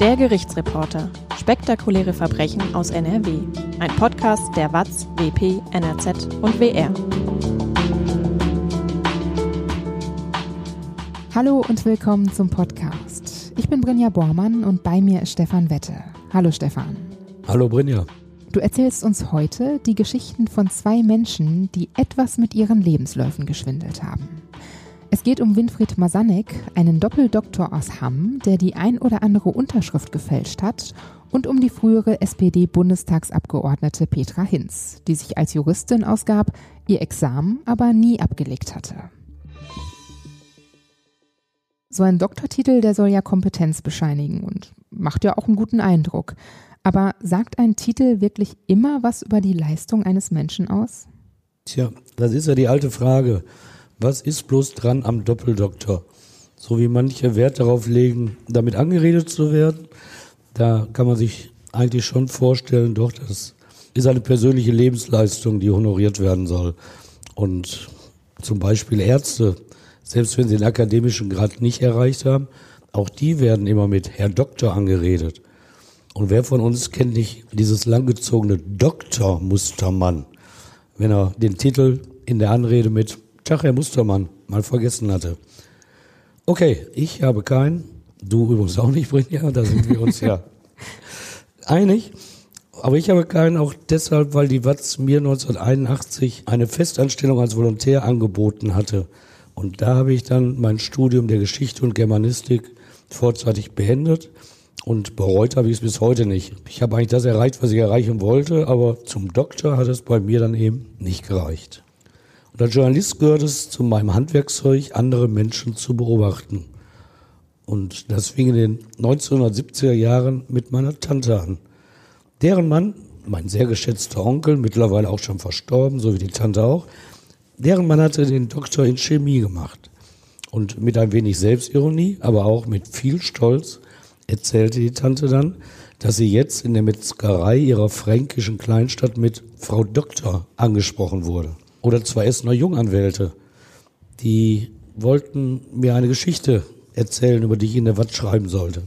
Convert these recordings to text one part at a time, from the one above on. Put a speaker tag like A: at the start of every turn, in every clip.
A: Der Gerichtsreporter. Spektakuläre Verbrechen aus NRW. Ein Podcast der WAZ, WP, NRZ und WR.
B: Hallo und willkommen zum Podcast. Ich bin Brinja Bormann und bei mir ist Stefan Wette. Hallo Stefan.
C: Hallo Brinja.
B: Du erzählst uns heute die Geschichten von zwei Menschen, die etwas mit ihren Lebensläufen geschwindelt haben. Es geht um Winfried Masanek, einen Doppeldoktor aus Hamm, der die ein oder andere Unterschrift gefälscht hat, und um die frühere SPD-Bundestagsabgeordnete Petra Hinz, die sich als Juristin ausgab, ihr Examen aber nie abgelegt hatte. So ein Doktortitel, der soll ja Kompetenz bescheinigen und macht ja auch einen guten Eindruck. Aber sagt ein Titel wirklich immer was über die Leistung eines Menschen aus?
C: Tja, das ist ja die alte Frage. Was ist bloß dran am Doppeldoktor? So wie manche Wert darauf legen, damit angeredet zu werden, da kann man sich eigentlich schon vorstellen, doch, das ist eine persönliche Lebensleistung, die honoriert werden soll. Und zum Beispiel Ärzte, selbst wenn sie den akademischen Grad nicht erreicht haben, auch die werden immer mit Herr Doktor angeredet. Und wer von uns kennt nicht dieses langgezogene Doktor Mustermann, wenn er den Titel in der Anrede mit Tag, Herr Mustermann, mal vergessen hatte. Okay, ich habe keinen. Du übrigens auch nicht, Brinja, da sind wir uns ja einig. Aber ich habe keinen auch deshalb, weil die Watz mir 1981 eine Festanstellung als Volontär angeboten hatte. Und da habe ich dann mein Studium der Geschichte und Germanistik vorzeitig beendet und bereut habe ich es bis heute nicht. Ich habe eigentlich das erreicht, was ich erreichen wollte, aber zum Doktor hat es bei mir dann eben nicht gereicht. Und als Journalist gehört es zu meinem Handwerkszeug, andere Menschen zu beobachten. Und das fing in den 1970er Jahren mit meiner Tante an. Deren Mann, mein sehr geschätzter Onkel, mittlerweile auch schon verstorben, so wie die Tante auch, deren Mann hatte den Doktor in Chemie gemacht. Und mit ein wenig Selbstironie, aber auch mit viel Stolz, erzählte die Tante dann, dass sie jetzt in der Metzgerei ihrer fränkischen Kleinstadt mit Frau Doktor angesprochen wurde oder zwei Essener Junganwälte, die wollten mir eine Geschichte erzählen, über die ich in der Watt schreiben sollte.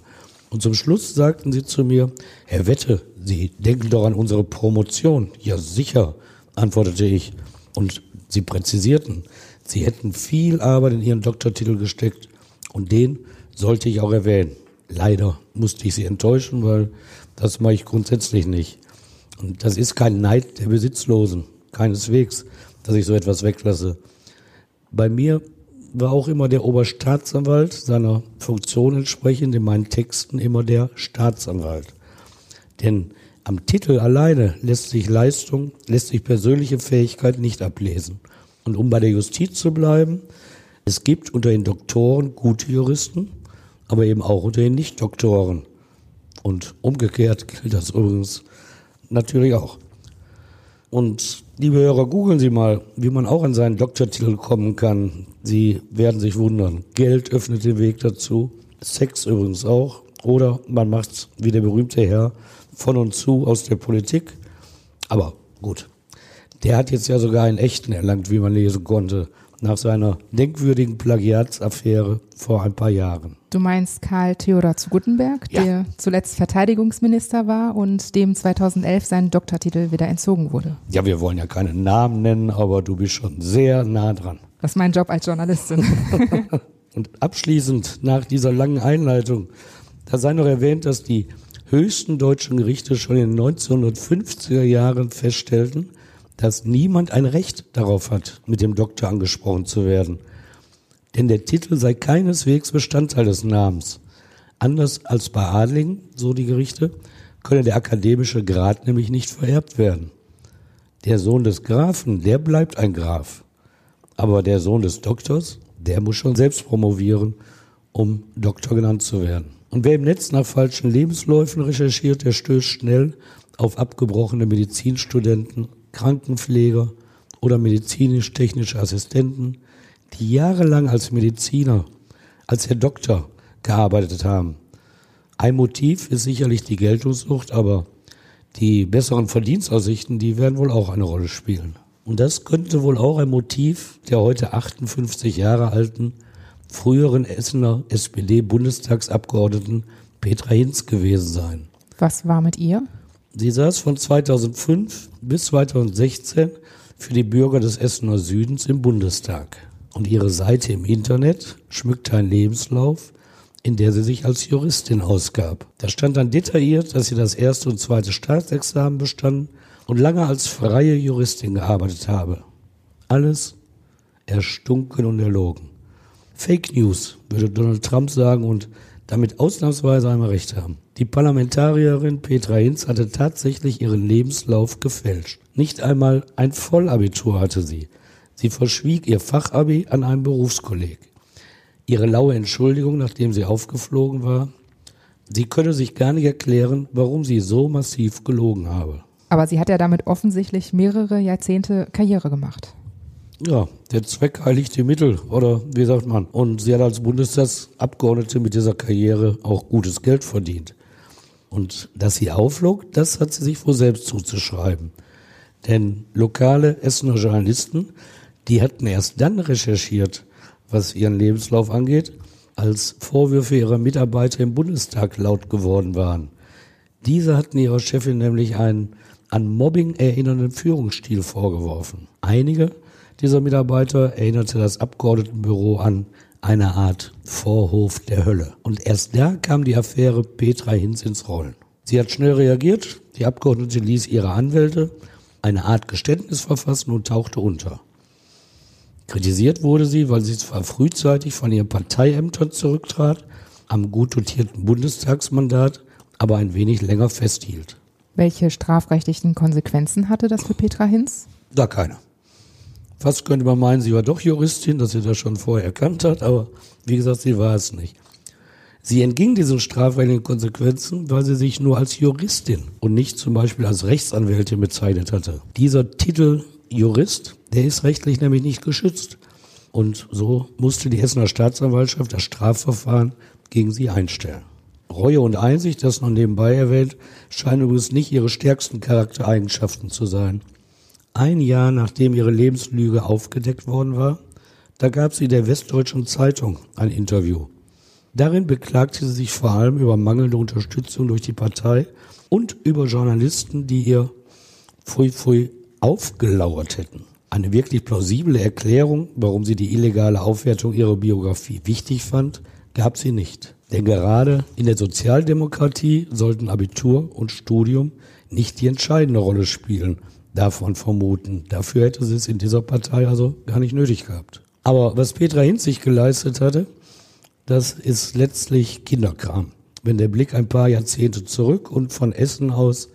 C: Und zum Schluss sagten sie zu mir, Herr Wette, Sie denken doch an unsere Promotion. Ja, sicher, antwortete ich. Und sie präzisierten, sie hätten viel Arbeit in ihren Doktortitel gesteckt und den sollte ich auch erwähnen. Leider musste ich sie enttäuschen, weil das mache ich grundsätzlich nicht. Und das ist kein Neid der Besitzlosen, keineswegs dass ich so etwas weglasse. Bei mir war auch immer der Oberstaatsanwalt seiner Funktion entsprechend in meinen Texten immer der Staatsanwalt. Denn am Titel alleine lässt sich Leistung, lässt sich persönliche Fähigkeit nicht ablesen. Und um bei der Justiz zu bleiben, es gibt unter den Doktoren gute Juristen, aber eben auch unter den Nicht-Doktoren. Und umgekehrt gilt das übrigens natürlich auch. Und liebe Hörer, googeln Sie mal, wie man auch an seinen Doktortitel kommen kann. Sie werden sich wundern. Geld öffnet den Weg dazu. Sex übrigens auch. Oder man macht's wie der berühmte Herr von und zu aus der Politik. Aber gut. Der hat jetzt ja sogar einen echten erlangt, wie man lesen konnte nach seiner denkwürdigen Plagiatsaffäre vor ein paar Jahren.
B: Du meinst Karl Theodor zu Guttenberg, ja. der zuletzt Verteidigungsminister war und dem 2011 sein Doktortitel wieder entzogen wurde.
C: Ja, wir wollen ja keine Namen nennen, aber du bist schon sehr nah dran.
B: Das ist mein Job als Journalistin.
C: und abschließend nach dieser langen Einleitung, da sei noch erwähnt, dass die höchsten deutschen Gerichte schon in den 1950er Jahren feststellten, dass niemand ein Recht darauf hat, mit dem Doktor angesprochen zu werden. Denn der Titel sei keineswegs Bestandteil des Namens. Anders als bei Adligen, so die Gerichte, könne der akademische Grad nämlich nicht vererbt werden. Der Sohn des Grafen, der bleibt ein Graf. Aber der Sohn des Doktors, der muss schon selbst promovieren, um Doktor genannt zu werden. Und wer im Netz nach falschen Lebensläufen recherchiert, der stößt schnell auf abgebrochene Medizinstudenten Krankenpfleger oder medizinisch-technische Assistenten, die jahrelang als Mediziner, als Herr Doktor gearbeitet haben. Ein Motiv ist sicherlich die Geltungssucht, aber die besseren Verdienstaussichten, die werden wohl auch eine Rolle spielen. Und das könnte wohl auch ein Motiv der heute 58 Jahre alten früheren Essener SPD-Bundestagsabgeordneten Petra Hinz gewesen sein.
B: Was war mit ihr?
C: Sie saß von 2005 bis 2016 für die Bürger des Essener Südens im Bundestag. Und ihre Seite im Internet schmückte ein Lebenslauf, in der sie sich als Juristin ausgab. Da stand dann detailliert, dass sie das erste und zweite Staatsexamen bestanden und lange als freie Juristin gearbeitet habe. Alles erstunken und erlogen. Fake News, würde Donald Trump sagen und damit ausnahmsweise einmal recht haben. Die Parlamentarierin Petra Hinz hatte tatsächlich ihren Lebenslauf gefälscht. Nicht einmal ein Vollabitur hatte sie. Sie verschwieg ihr Fachabi an einem Berufskolleg. Ihre laue Entschuldigung, nachdem sie aufgeflogen war, sie könne sich gar nicht erklären, warum sie so massiv gelogen habe.
B: Aber sie hat ja damit offensichtlich mehrere Jahrzehnte Karriere gemacht.
C: Ja, der Zweck heiligt die Mittel, oder wie sagt man? Und sie hat als Bundestagsabgeordnete mit dieser Karriere auch gutes Geld verdient. Und dass sie auflog, das hat sie sich wohl selbst zuzuschreiben. Denn lokale Essener Journalisten, die hatten erst dann recherchiert, was ihren Lebenslauf angeht, als Vorwürfe ihrer Mitarbeiter im Bundestag laut geworden waren. Diese hatten ihrer Chefin nämlich einen an Mobbing erinnernden Führungsstil vorgeworfen. Einige dieser Mitarbeiter erinnerte das Abgeordnetenbüro an eine Art Vorhof der Hölle. Und erst da kam die Affäre Petra Hinz ins Rollen. Sie hat schnell reagiert, die Abgeordnete ließ ihre Anwälte eine Art Geständnis verfassen und tauchte unter. Kritisiert wurde sie, weil sie zwar frühzeitig von ihren Parteiämtern zurücktrat, am gut dotierten Bundestagsmandat aber ein wenig länger festhielt.
B: Welche strafrechtlichen Konsequenzen hatte das für Petra Hinz?
C: Da keine. Fast könnte man meinen, sie war doch Juristin, dass sie das schon vorher erkannt hat, aber wie gesagt, sie war es nicht. Sie entging diesen strafrechtlichen Konsequenzen, weil sie sich nur als Juristin und nicht zum Beispiel als Rechtsanwältin bezeichnet hatte. Dieser Titel Jurist, der ist rechtlich nämlich nicht geschützt. Und so musste die Essener Staatsanwaltschaft das Strafverfahren gegen sie einstellen. Reue und Einsicht, das noch nebenbei erwähnt, scheinen übrigens nicht ihre stärksten Charaktereigenschaften zu sein ein Jahr nachdem ihre Lebenslüge aufgedeckt worden war, da gab sie der Westdeutschen Zeitung ein Interview. Darin beklagte sie sich vor allem über mangelnde Unterstützung durch die Partei und über Journalisten, die ihr pfui pfui aufgelauert hätten. Eine wirklich plausible Erklärung, warum sie die illegale Aufwertung ihrer Biografie wichtig fand, gab sie nicht. Denn gerade in der Sozialdemokratie sollten Abitur und Studium nicht die entscheidende Rolle spielen, davon vermuten. Dafür hätte sie es in dieser Partei also gar nicht nötig gehabt. Aber was Petra Hinz sich geleistet hatte, das ist letztlich Kinderkram. Wenn der Blick ein paar Jahrzehnte zurück und von Essen aus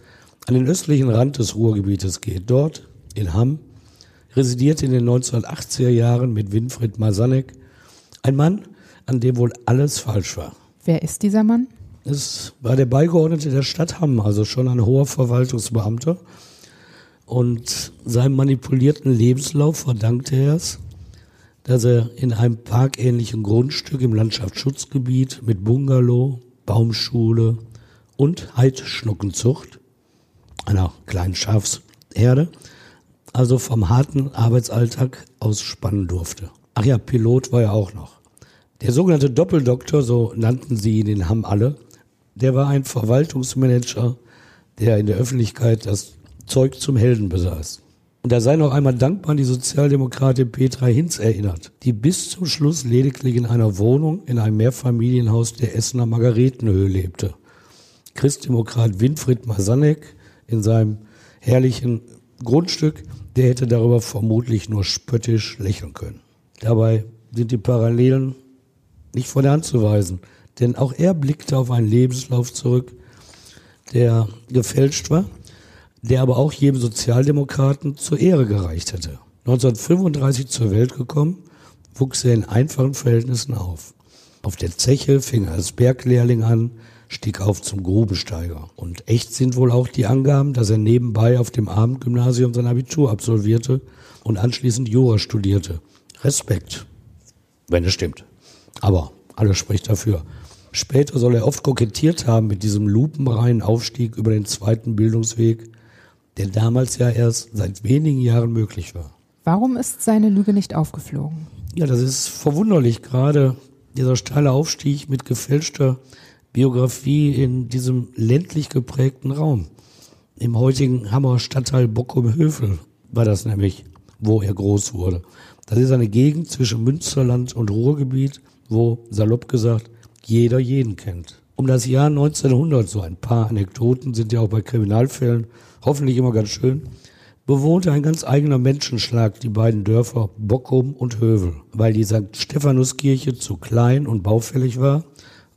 C: an den östlichen Rand des Ruhrgebietes geht, dort in Hamm, residierte in den 1980er Jahren mit Winfried Masanek ein Mann, an dem wohl alles falsch war.
B: Wer ist dieser Mann?
C: Es war der Beigeordnete der Stadt Hamm, also schon ein hoher Verwaltungsbeamter und seinem manipulierten Lebenslauf verdankte er es, dass er in einem parkähnlichen Grundstück im Landschaftsschutzgebiet mit Bungalow, Baumschule und Heidschnuckenzucht, einer kleinen Schafsherde, also vom harten Arbeitsalltag ausspannen durfte. Ach ja, Pilot war er auch noch. Der sogenannte Doppeldoktor, so nannten sie ihn in Hamm alle, der war ein Verwaltungsmanager, der in der Öffentlichkeit das Zeug zum Helden besaß. Und da sei noch einmal dankbar an die Sozialdemokratin Petra Hinz erinnert, die bis zum Schluss lediglich in einer Wohnung in einem Mehrfamilienhaus der Essener Margaretenhöhe lebte. Christdemokrat Winfried Masanek in seinem herrlichen Grundstück, der hätte darüber vermutlich nur spöttisch lächeln können. Dabei sind die Parallelen nicht von der Hand zu weisen, denn auch er blickte auf einen Lebenslauf zurück, der gefälscht war der aber auch jedem Sozialdemokraten zur Ehre gereicht hätte. 1935 zur Welt gekommen, wuchs er in einfachen Verhältnissen auf. Auf der Zeche fing er als Berglehrling an, stieg auf zum Grubensteiger. Und echt sind wohl auch die Angaben, dass er nebenbei auf dem Abendgymnasium sein Abitur absolvierte und anschließend Jura studierte. Respekt, wenn es stimmt. Aber alles spricht dafür. Später soll er oft kokettiert haben mit diesem lupenreinen Aufstieg über den zweiten Bildungsweg der damals ja erst seit wenigen Jahren möglich war.
B: Warum ist seine Lüge nicht aufgeflogen?
C: Ja, das ist verwunderlich, gerade dieser steile Aufstieg mit gefälschter Biografie in diesem ländlich geprägten Raum. Im heutigen Hammer Stadtteil Bockum-Hövel war das nämlich, wo er groß wurde. Das ist eine Gegend zwischen Münsterland und Ruhrgebiet, wo, salopp gesagt, jeder jeden kennt. Um das Jahr 1900, so ein paar Anekdoten sind ja auch bei Kriminalfällen hoffentlich immer ganz schön, bewohnte ein ganz eigener Menschenschlag die beiden Dörfer Bockum und Hövel. Weil die St. Stephanuskirche zu klein und baufällig war,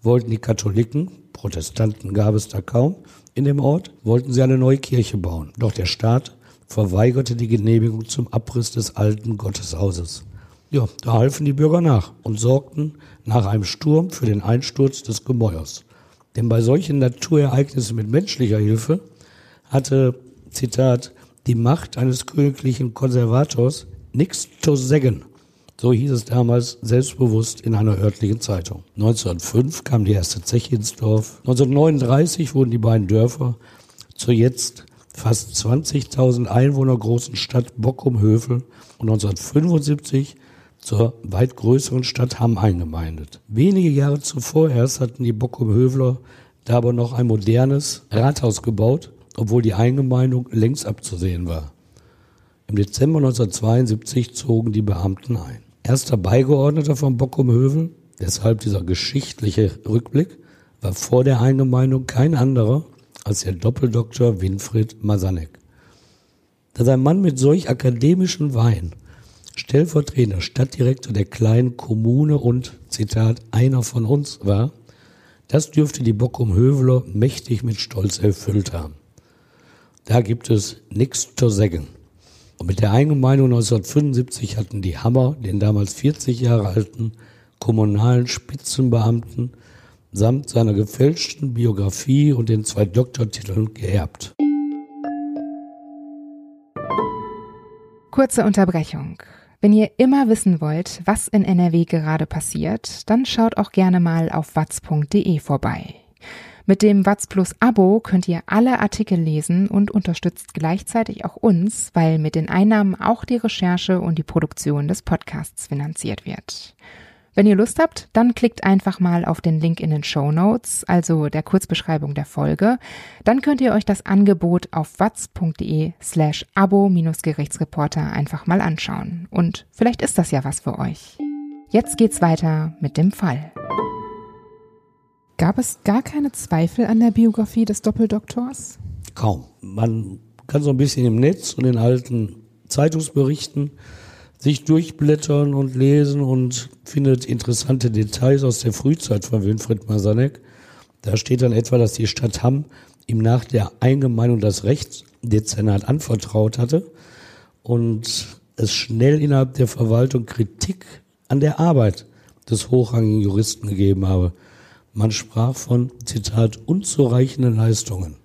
C: wollten die Katholiken, Protestanten gab es da kaum, in dem Ort, wollten sie eine neue Kirche bauen. Doch der Staat verweigerte die Genehmigung zum Abriss des alten Gotteshauses. Ja, da halfen die Bürger nach und sorgten nach einem Sturm für den Einsturz des Gemäuers. Denn bei solchen Naturereignissen mit menschlicher Hilfe hatte, Zitat, die Macht eines königlichen Konservators nichts zu sägen. So hieß es damals selbstbewusst in einer örtlichen Zeitung. 1905 kam die erste Zeche ins Dorf. 1939 wurden die beiden Dörfer zur jetzt fast 20.000 Einwohner großen Stadt Bockum-Hövel und 1975 zur weit größeren Stadt Hamm eingemeindet. Wenige Jahre zuvor erst hatten die Bockum-Höveler da aber noch ein modernes Rathaus gebaut, obwohl die Eingemeindung längst abzusehen war. Im Dezember 1972 zogen die Beamten ein. Erster Beigeordneter von Bockum-Hövel, deshalb dieser geschichtliche Rückblick, war vor der Eingemeindung kein anderer als der Doppeldoktor Winfried Masanek. Dass ein Mann mit solch akademischem Wein stellvertretender Stadtdirektor der kleinen Kommune und, Zitat, einer von uns war, das dürfte die Bockum-Höveler mächtig mit Stolz erfüllt haben. Da gibt es nichts zu sagen. Und mit der Eingemeindung 1975 hatten die Hammer den damals 40 Jahre alten kommunalen Spitzenbeamten samt seiner gefälschten Biografie und den zwei Doktortiteln geerbt.
B: Kurze Unterbrechung. Wenn ihr immer wissen wollt, was in NRW gerade passiert, dann schaut auch gerne mal auf watz.de vorbei. Mit dem Watz Plus Abo könnt ihr alle Artikel lesen und unterstützt gleichzeitig auch uns, weil mit den Einnahmen auch die Recherche und die Produktion des Podcasts finanziert wird. Wenn ihr Lust habt, dann klickt einfach mal auf den Link in den Show Notes, also der Kurzbeschreibung der Folge. Dann könnt ihr euch das Angebot auf watz.de slash abo-gerichtsreporter einfach mal anschauen. Und vielleicht ist das ja was für euch. Jetzt geht's weiter mit dem Fall. Gab es gar keine Zweifel an der Biografie des Doppeldoktors?
C: Kaum. Man kann so ein bisschen im Netz und in alten Zeitungsberichten sich durchblättern und lesen und findet interessante Details aus der Frühzeit von Winfried Masanek. Da steht dann etwa, dass die Stadt Hamm ihm nach der Eingemeindung das Rechtsdezernat anvertraut hatte und es schnell innerhalb der Verwaltung Kritik an der Arbeit des hochrangigen Juristen gegeben habe. Man sprach von, Zitat, unzureichenden Leistungen.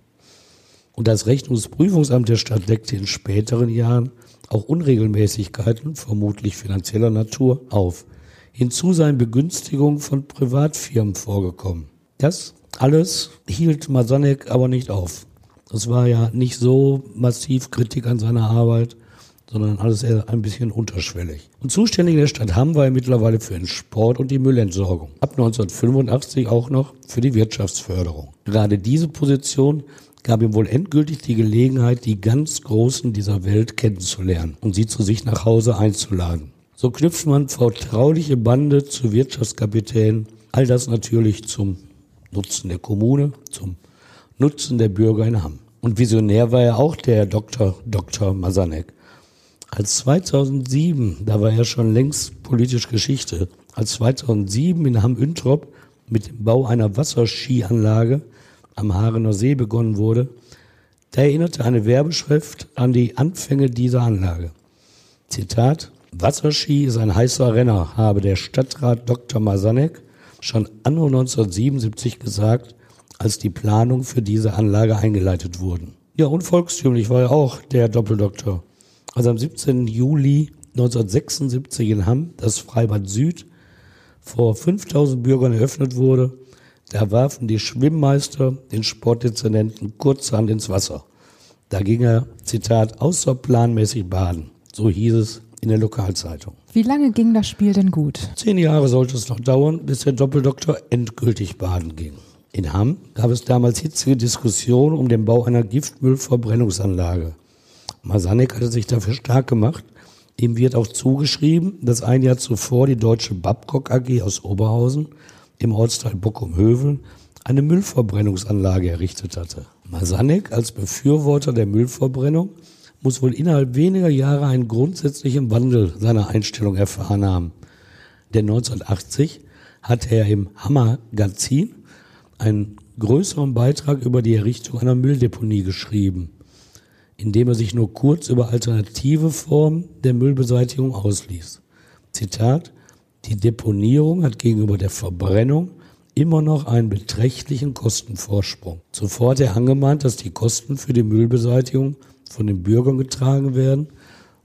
C: Und das Rechnungsprüfungsamt der Stadt deckte in späteren Jahren auch Unregelmäßigkeiten, vermutlich finanzieller Natur, auf. Hinzu seien Begünstigungen von Privatfirmen vorgekommen. Das alles hielt Masanek aber nicht auf. Das war ja nicht so massiv Kritik an seiner Arbeit, sondern alles eher ein bisschen unterschwellig. Und zuständig in der Stadt Hamm war er mittlerweile für den Sport und die Müllentsorgung. Ab 1985 auch noch für die Wirtschaftsförderung. Gerade diese Position gab ihm wohl endgültig die Gelegenheit, die ganz Großen dieser Welt kennenzulernen und sie zu sich nach Hause einzuladen. So knüpft man vertrauliche Bande zu Wirtschaftskapitänen, all das natürlich zum Nutzen der Kommune, zum Nutzen der Bürger in Hamm. Und Visionär war ja auch der Dr. Dr. Masanek. Als 2007, da war er schon längst politisch Geschichte, als 2007 in Hamm-Üntrop mit dem Bau einer Wasserskianlage am Haarener See begonnen wurde, da erinnerte eine Werbeschrift an die Anfänge dieser Anlage. Zitat, Wasserski ist ein heißer Renner, habe der Stadtrat Dr. Masanek schon anno 1977 gesagt, als die Planung für diese Anlage eingeleitet wurden. Ja, und volkstümlich war er auch der Doppeldoktor als am 17. Juli 1976 in Hamm das Freibad Süd vor 5000 Bürgern eröffnet wurde, da warfen die Schwimmmeister den Sportdezernenten kurzerhand ins Wasser. Da ging er, Zitat, außerplanmäßig baden. So hieß es in der Lokalzeitung.
B: Wie lange ging das Spiel denn gut?
C: Zehn Jahre sollte es noch dauern, bis der Doppeldoktor endgültig baden ging. In Hamm gab es damals hitzige Diskussionen um den Bau einer Giftmüllverbrennungsanlage. Masanek hatte sich dafür stark gemacht. Ihm wird auch zugeschrieben, dass ein Jahr zuvor die deutsche Babcock AG aus Oberhausen im Ortsteil Bockum-Hövel eine Müllverbrennungsanlage errichtet hatte. Masanek als Befürworter der Müllverbrennung muss wohl innerhalb weniger Jahre einen grundsätzlichen Wandel seiner Einstellung erfahren haben. Denn 1980 hatte er im Hammer Gazin einen größeren Beitrag über die Errichtung einer Mülldeponie geschrieben, indem er sich nur kurz über alternative Formen der Müllbeseitigung ausließ. Zitat, die Deponierung hat gegenüber der Verbrennung immer noch einen beträchtlichen Kostenvorsprung. Zuvor hat er angemahnt, dass die Kosten für die Müllbeseitigung von den Bürgern getragen werden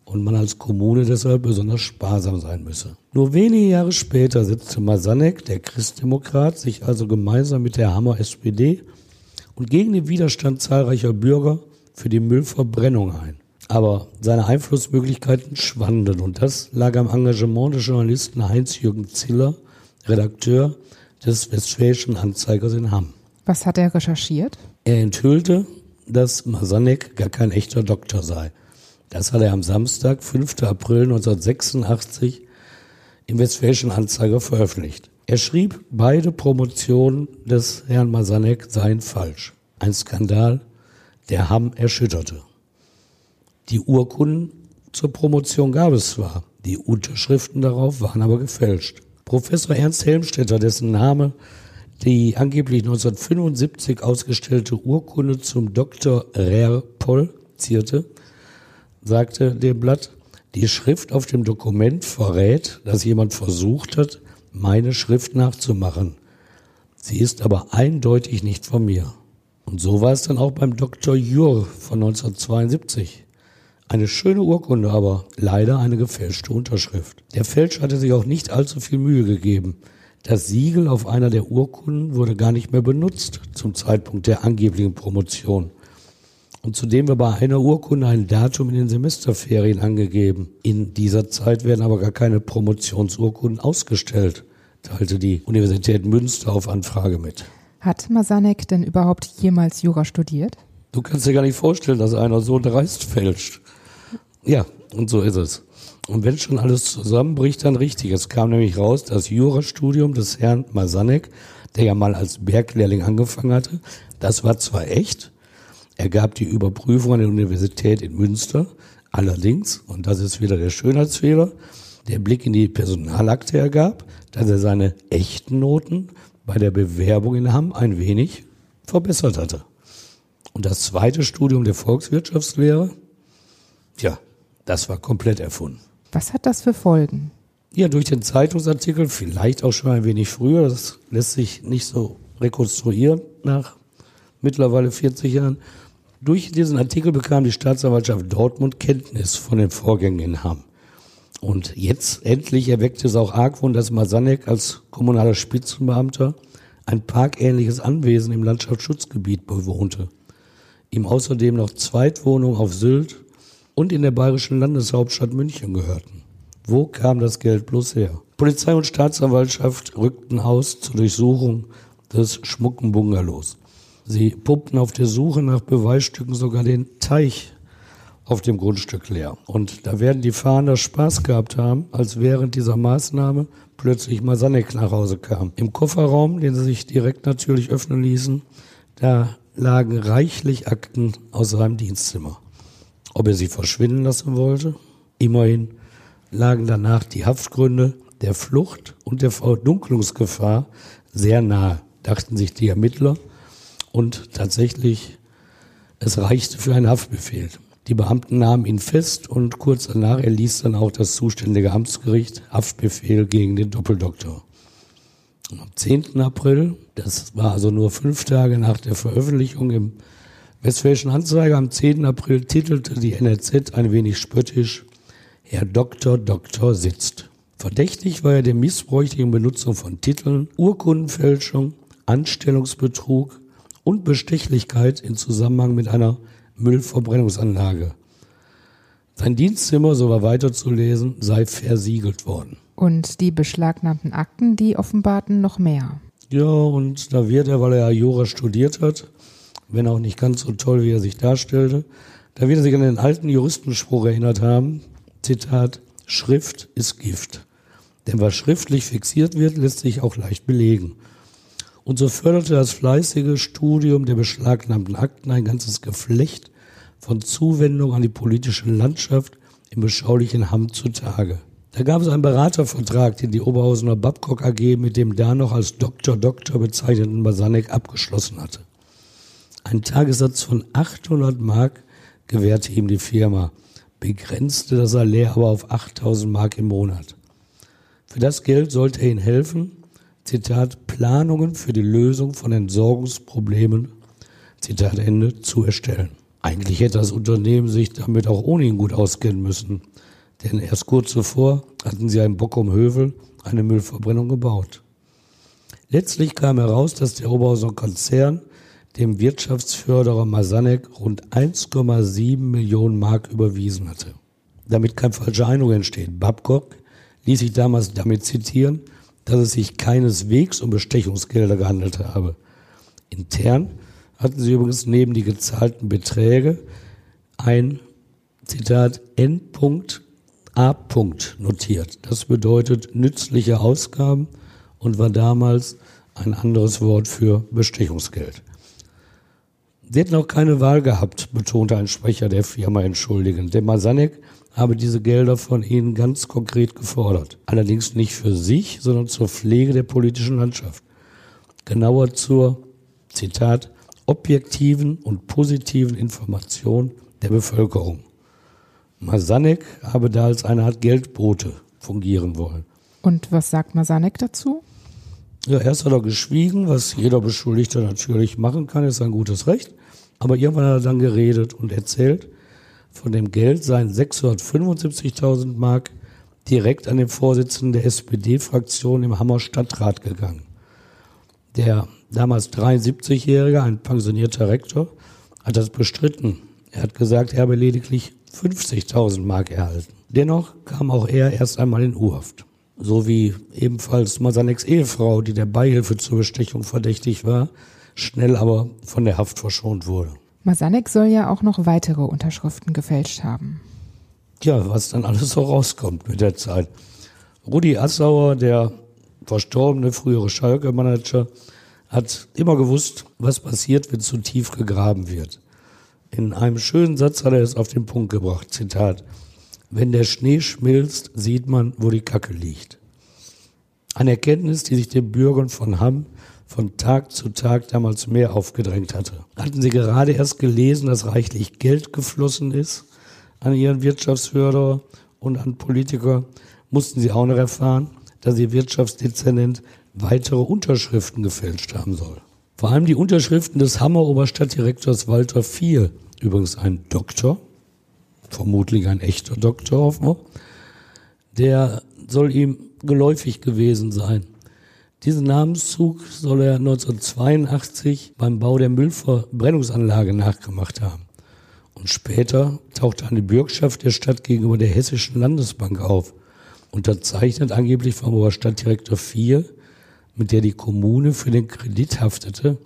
C: und man als Kommune deshalb besonders sparsam sein müsse. Nur wenige Jahre später setzte Masanek, der Christdemokrat, sich also gemeinsam mit der Hammer SPD und gegen den Widerstand zahlreicher Bürger für die Müllverbrennung ein. Aber seine Einflussmöglichkeiten schwanden und das lag am Engagement des Journalisten Heinz-Jürgen Ziller, Redakteur des Westfälischen Anzeigers in Hamm.
B: Was hat er recherchiert?
C: Er enthüllte, dass Masanek gar kein echter Doktor sei. Das hat er am Samstag, 5. April 1986 im Westfälischen Anzeiger veröffentlicht. Er schrieb, beide Promotionen des Herrn Masanek seien falsch. Ein Skandal, der Hamm erschütterte. Die Urkunden zur Promotion gab es zwar, die Unterschriften darauf waren aber gefälscht. Professor Ernst Helmstetter, dessen Name die angeblich 1975 ausgestellte Urkunde zum Dr. Rerpol zierte, sagte dem Blatt, die Schrift auf dem Dokument verrät, dass jemand versucht hat, meine Schrift nachzumachen. Sie ist aber eindeutig nicht von mir. Und so war es dann auch beim Dr. Jur von 1972. Eine schöne Urkunde, aber leider eine gefälschte Unterschrift. Der Fälscher hatte sich auch nicht allzu viel Mühe gegeben. Das Siegel auf einer der Urkunden wurde gar nicht mehr benutzt zum Zeitpunkt der angeblichen Promotion. Und zudem war bei einer Urkunde ein Datum in den Semesterferien angegeben. In dieser Zeit werden aber gar keine Promotionsurkunden ausgestellt, teilte die Universität Münster auf Anfrage mit.
B: Hat Masanek denn überhaupt jemals Jura studiert?
C: Du kannst dir gar nicht vorstellen, dass einer so dreist fälscht. Ja, und so ist es. Und wenn schon alles zusammenbricht, dann richtig. Es kam nämlich raus, das Jurastudium des Herrn Masanek, der ja mal als Berglehrling angefangen hatte, das war zwar echt, er gab die Überprüfung an der Universität in Münster, allerdings, und das ist wieder der Schönheitsfehler, der Blick in die Personalakte ergab, dass er seine echten Noten bei der Bewerbung in Hamm ein wenig verbessert hatte. Und das zweite Studium der Volkswirtschaftslehre, tja, das war komplett erfunden.
B: Was hat das für Folgen?
C: Ja, durch den Zeitungsartikel, vielleicht auch schon ein wenig früher, das lässt sich nicht so rekonstruieren nach mittlerweile 40 Jahren. Durch diesen Artikel bekam die Staatsanwaltschaft Dortmund Kenntnis von den Vorgängen in Hamm. Und jetzt endlich erweckte es auch Argwohn, dass Masanek als kommunaler Spitzenbeamter ein parkähnliches Anwesen im Landschaftsschutzgebiet bewohnte. Ihm außerdem noch Zweitwohnungen auf Sylt und in der bayerischen Landeshauptstadt München gehörten. Wo kam das Geld bloß her? Polizei und Staatsanwaltschaft rückten aus zur Durchsuchung des schmucken Bungalows. Sie pumpten auf der Suche nach Beweisstücken sogar den Teich auf dem Grundstück leer. Und da werden die Fahnder Spaß gehabt haben, als während dieser Maßnahme plötzlich Masanek nach Hause kam. Im Kofferraum, den sie sich direkt natürlich öffnen ließen, da lagen reichlich Akten aus seinem Dienstzimmer ob er sie verschwinden lassen wollte. Immerhin lagen danach die Haftgründe der Flucht und der Verdunklungsgefahr sehr nahe, dachten sich die Ermittler. Und tatsächlich, es reichte für einen Haftbefehl. Die Beamten nahmen ihn fest und kurz danach erließ dann auch das zuständige Amtsgericht Haftbefehl gegen den Doppeldoktor. Und am 10. April, das war also nur fünf Tage nach der Veröffentlichung im Westfälischen Anzeiger am 10. April titelte die NRZ ein wenig spöttisch, Herr Doktor Doktor sitzt. Verdächtig war er der missbräuchlichen Benutzung von Titeln, Urkundenfälschung, Anstellungsbetrug und Bestechlichkeit in Zusammenhang mit einer Müllverbrennungsanlage. Sein Dienstzimmer, so war weiterzulesen, sei versiegelt worden.
B: Und die beschlagnahmten Akten, die offenbarten noch mehr.
C: Ja, und da wird er, weil er ja Jura studiert hat, wenn auch nicht ganz so toll, wie er sich darstellte, da wird er sich an den alten Juristenspruch erinnert haben, Zitat, Schrift ist Gift. Denn was schriftlich fixiert wird, lässt sich auch leicht belegen. Und so förderte das fleißige Studium der beschlagnahmten Akten ein ganzes Geflecht von Zuwendung an die politische Landschaft im beschaulichen Hamm zutage. Da gab es einen Beratervertrag, den die Oberhausener Babcock AG mit dem da noch als Doktor Doktor bezeichneten Basanek abgeschlossen hatte. Ein Tagessatz von 800 Mark gewährte ihm die Firma, begrenzte das Salär aber auf 8000 Mark im Monat. Für das Geld sollte er ihnen helfen, Zitat, Planungen für die Lösung von Entsorgungsproblemen, Zitat Ende, zu erstellen. Eigentlich hätte das Unternehmen sich damit auch ohne ihn gut auskennen müssen, denn erst kurz zuvor hatten sie einen Bock um Hövel eine Müllverbrennung gebaut. Letztlich kam heraus, dass der Oberhauser Konzern dem Wirtschaftsförderer Masanek rund 1,7 Millionen Mark überwiesen hatte. Damit kein falscher Eindruck entsteht. Babcock ließ sich damals damit zitieren, dass es sich keineswegs um Bestechungsgelder gehandelt habe. Intern hatten sie übrigens neben die gezahlten Beträge ein Zitat N.A. notiert. Das bedeutet nützliche Ausgaben und war damals ein anderes Wort für Bestechungsgeld. Sie hätten auch keine Wahl gehabt, betonte ein Sprecher der Firma entschuldigend. Der Masanek habe diese Gelder von ihnen ganz konkret gefordert. Allerdings nicht für sich, sondern zur Pflege der politischen Landschaft. Genauer zur, Zitat, objektiven und positiven Information der Bevölkerung. Masanek habe da als eine Art Geldbote fungieren wollen.
B: Und was sagt Masanek dazu?
C: Ja, erst hat er geschwiegen, was jeder Beschuldigte natürlich machen kann, ist ein gutes Recht. Aber irgendwann hat er dann geredet und erzählt, von dem Geld seien 675.000 Mark direkt an den Vorsitzenden der SPD-Fraktion im Hammer Stadtrat gegangen. Der damals 73-Jährige, ein pensionierter Rektor, hat das bestritten. Er hat gesagt, er habe lediglich 50.000 Mark erhalten. Dennoch kam auch er erst einmal in U-Haft. So wie ebenfalls Masaneks Ehefrau, die der Beihilfe zur Bestechung verdächtig war, schnell aber von der Haft verschont wurde.
B: Masanek soll ja auch noch weitere Unterschriften gefälscht haben.
C: Ja, was dann alles so rauskommt mit der Zeit. Rudi Assauer, der verstorbene frühere Schalke-Manager, hat immer gewusst, was passiert, wenn zu tief gegraben wird. In einem schönen Satz hat er es auf den Punkt gebracht, Zitat, wenn der Schnee schmilzt, sieht man, wo die Kacke liegt. Eine Erkenntnis, die sich den Bürgern von Hamm von Tag zu Tag damals mehr aufgedrängt hatte. Hatten Sie gerade erst gelesen, dass reichlich Geld geflossen ist an Ihren Wirtschaftsförderer und an Politiker, mussten Sie auch noch erfahren, dass Ihr Wirtschaftsdezernent weitere Unterschriften gefälscht haben soll. Vor allem die Unterschriften des Hammer Oberstadtdirektors Walter Vier, übrigens ein Doktor, vermutlich ein echter Doktor offenbar, der soll ihm geläufig gewesen sein. Diesen Namenszug soll er 1982 beim Bau der Müllverbrennungsanlage nachgemacht haben. Und später tauchte eine Bürgschaft der Stadt gegenüber der Hessischen Landesbank auf, unterzeichnet angeblich vom Oberstadtdirektor 4, mit der die Kommune für den Kredit haftete,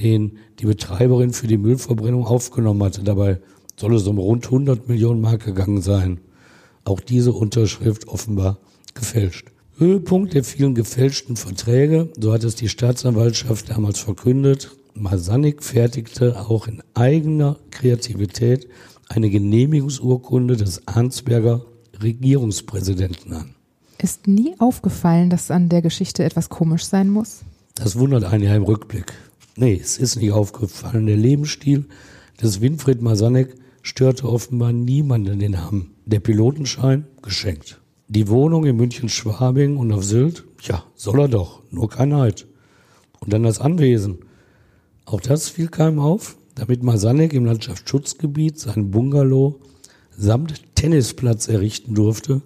C: den die Betreiberin für die Müllverbrennung aufgenommen hatte. Dabei soll es um rund 100 Millionen Mark gegangen sein. Auch diese Unterschrift offenbar gefälscht. Höhepunkt der vielen gefälschten Verträge, so hat es die Staatsanwaltschaft damals verkündet, Masanik fertigte auch in eigener Kreativität eine Genehmigungsurkunde des Arnsberger Regierungspräsidenten an.
B: Ist nie aufgefallen, dass an der Geschichte etwas komisch sein muss?
C: Das wundert einen ja im Rückblick. Nee, es ist nicht aufgefallen. Der Lebensstil des Winfried Masanek störte offenbar niemanden den Hamm. Der Pilotenschein geschenkt. Die Wohnung in München-Schwabing und auf Sylt, ja, soll er doch, nur kein Neid. Und dann das Anwesen. Auch das fiel keinem auf, damit Masanek im Landschaftsschutzgebiet seinen Bungalow samt Tennisplatz errichten durfte,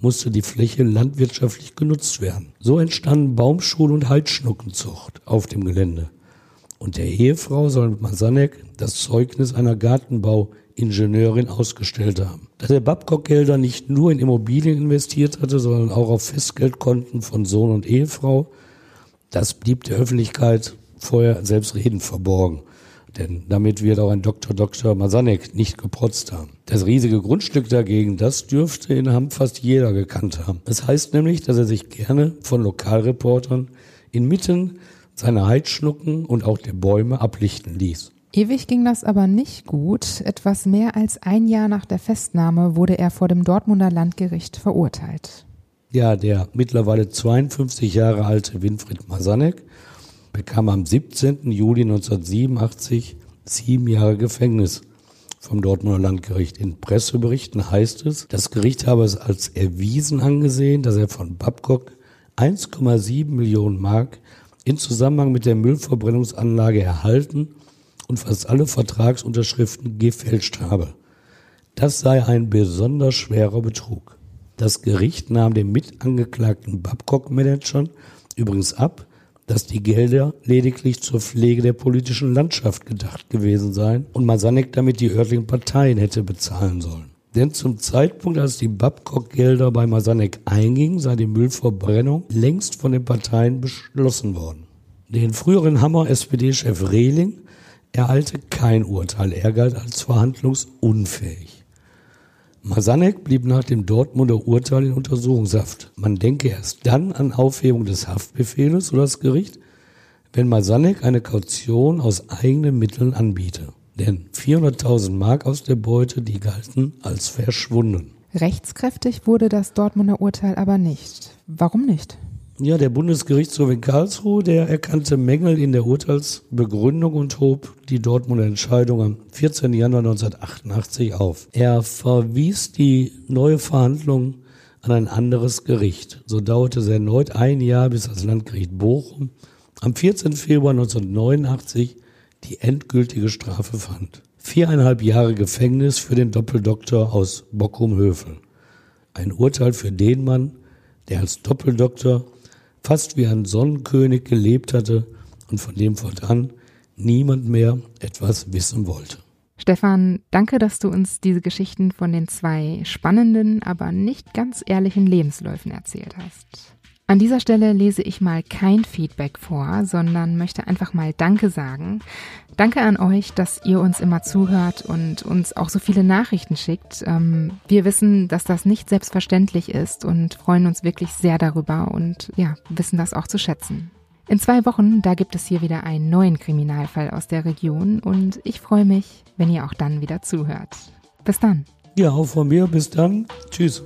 C: musste die Fläche landwirtschaftlich genutzt werden. So entstanden Baumschul- und Heidschnuckenzucht auf dem Gelände. Und der Ehefrau soll Masanek das Zeugnis einer Gartenbau Ingenieurin ausgestellt haben. Dass er Babcock Gelder nicht nur in Immobilien investiert hatte, sondern auch auf Festgeldkonten von Sohn und Ehefrau, das blieb der Öffentlichkeit vorher selbstredend verborgen. Denn damit wird auch ein Dr. Dr. Masanek nicht geprotzt haben. Das riesige Grundstück dagegen, das dürfte in Hamm fast jeder gekannt haben. Das heißt nämlich, dass er sich gerne von Lokalreportern inmitten seiner Heidschnucken und auch der Bäume ablichten ließ.
B: Ewig ging das aber nicht gut. Etwas mehr als ein Jahr nach der Festnahme wurde er vor dem Dortmunder Landgericht verurteilt.
C: Ja, der mittlerweile 52 Jahre alte Winfried Masanek bekam am 17. Juli 1987 sieben Jahre Gefängnis vom Dortmunder Landgericht. In Presseberichten heißt es, das Gericht habe es als erwiesen angesehen, dass er von Babcock 1,7 Millionen Mark in Zusammenhang mit der Müllverbrennungsanlage erhalten und fast alle Vertragsunterschriften gefälscht habe. Das sei ein besonders schwerer Betrug. Das Gericht nahm dem mitangeklagten Babcock-Managern übrigens ab, dass die Gelder lediglich zur Pflege der politischen Landschaft gedacht gewesen seien und Masanek damit die örtlichen Parteien hätte bezahlen sollen. Denn zum Zeitpunkt, als die Babcock-Gelder bei Masanek eingingen, sei die Müllverbrennung längst von den Parteien beschlossen worden. Den früheren Hammer-SPD-Chef Rehling ereilte kein Urteil. Er galt als verhandlungsunfähig. Masanek blieb nach dem Dortmunder Urteil in Untersuchungshaft. Man denke erst dann an Aufhebung des Haftbefehles oder das Gericht, wenn Masanek eine Kaution aus eigenen Mitteln anbiete. Denn 400.000 Mark aus der Beute, die galten als verschwunden.
B: Rechtskräftig wurde das Dortmunder Urteil aber nicht. Warum nicht?
C: Ja, der Bundesgerichtshof in Karlsruhe, der erkannte Mängel in der Urteilsbegründung und hob die Dortmunder Entscheidung am 14. Januar 1988 auf. Er verwies die neue Verhandlung an ein anderes Gericht. So dauerte es erneut ein Jahr, bis das Landgericht Bochum am 14. Februar 1989 die endgültige Strafe fand. Viereinhalb Jahre Gefängnis für den Doppeldoktor aus Bockum-Hövel. Ein Urteil für den Mann, der als Doppeldoktor fast wie ein Sonnenkönig gelebt hatte und von dem fortan niemand mehr etwas wissen wollte.
B: Stefan, danke, dass du uns diese Geschichten von den zwei spannenden, aber nicht ganz ehrlichen Lebensläufen erzählt hast. An dieser Stelle lese ich mal kein Feedback vor, sondern möchte einfach mal Danke sagen. Danke an euch, dass ihr uns immer zuhört und uns auch so viele Nachrichten schickt. Ähm, wir wissen, dass das nicht selbstverständlich ist und freuen uns wirklich sehr darüber und ja, wissen das auch zu schätzen. In zwei Wochen, da gibt es hier wieder einen neuen Kriminalfall aus der Region und ich freue mich, wenn ihr auch dann wieder zuhört. Bis dann.
C: Ja, auch von mir. Bis dann. Tschüss.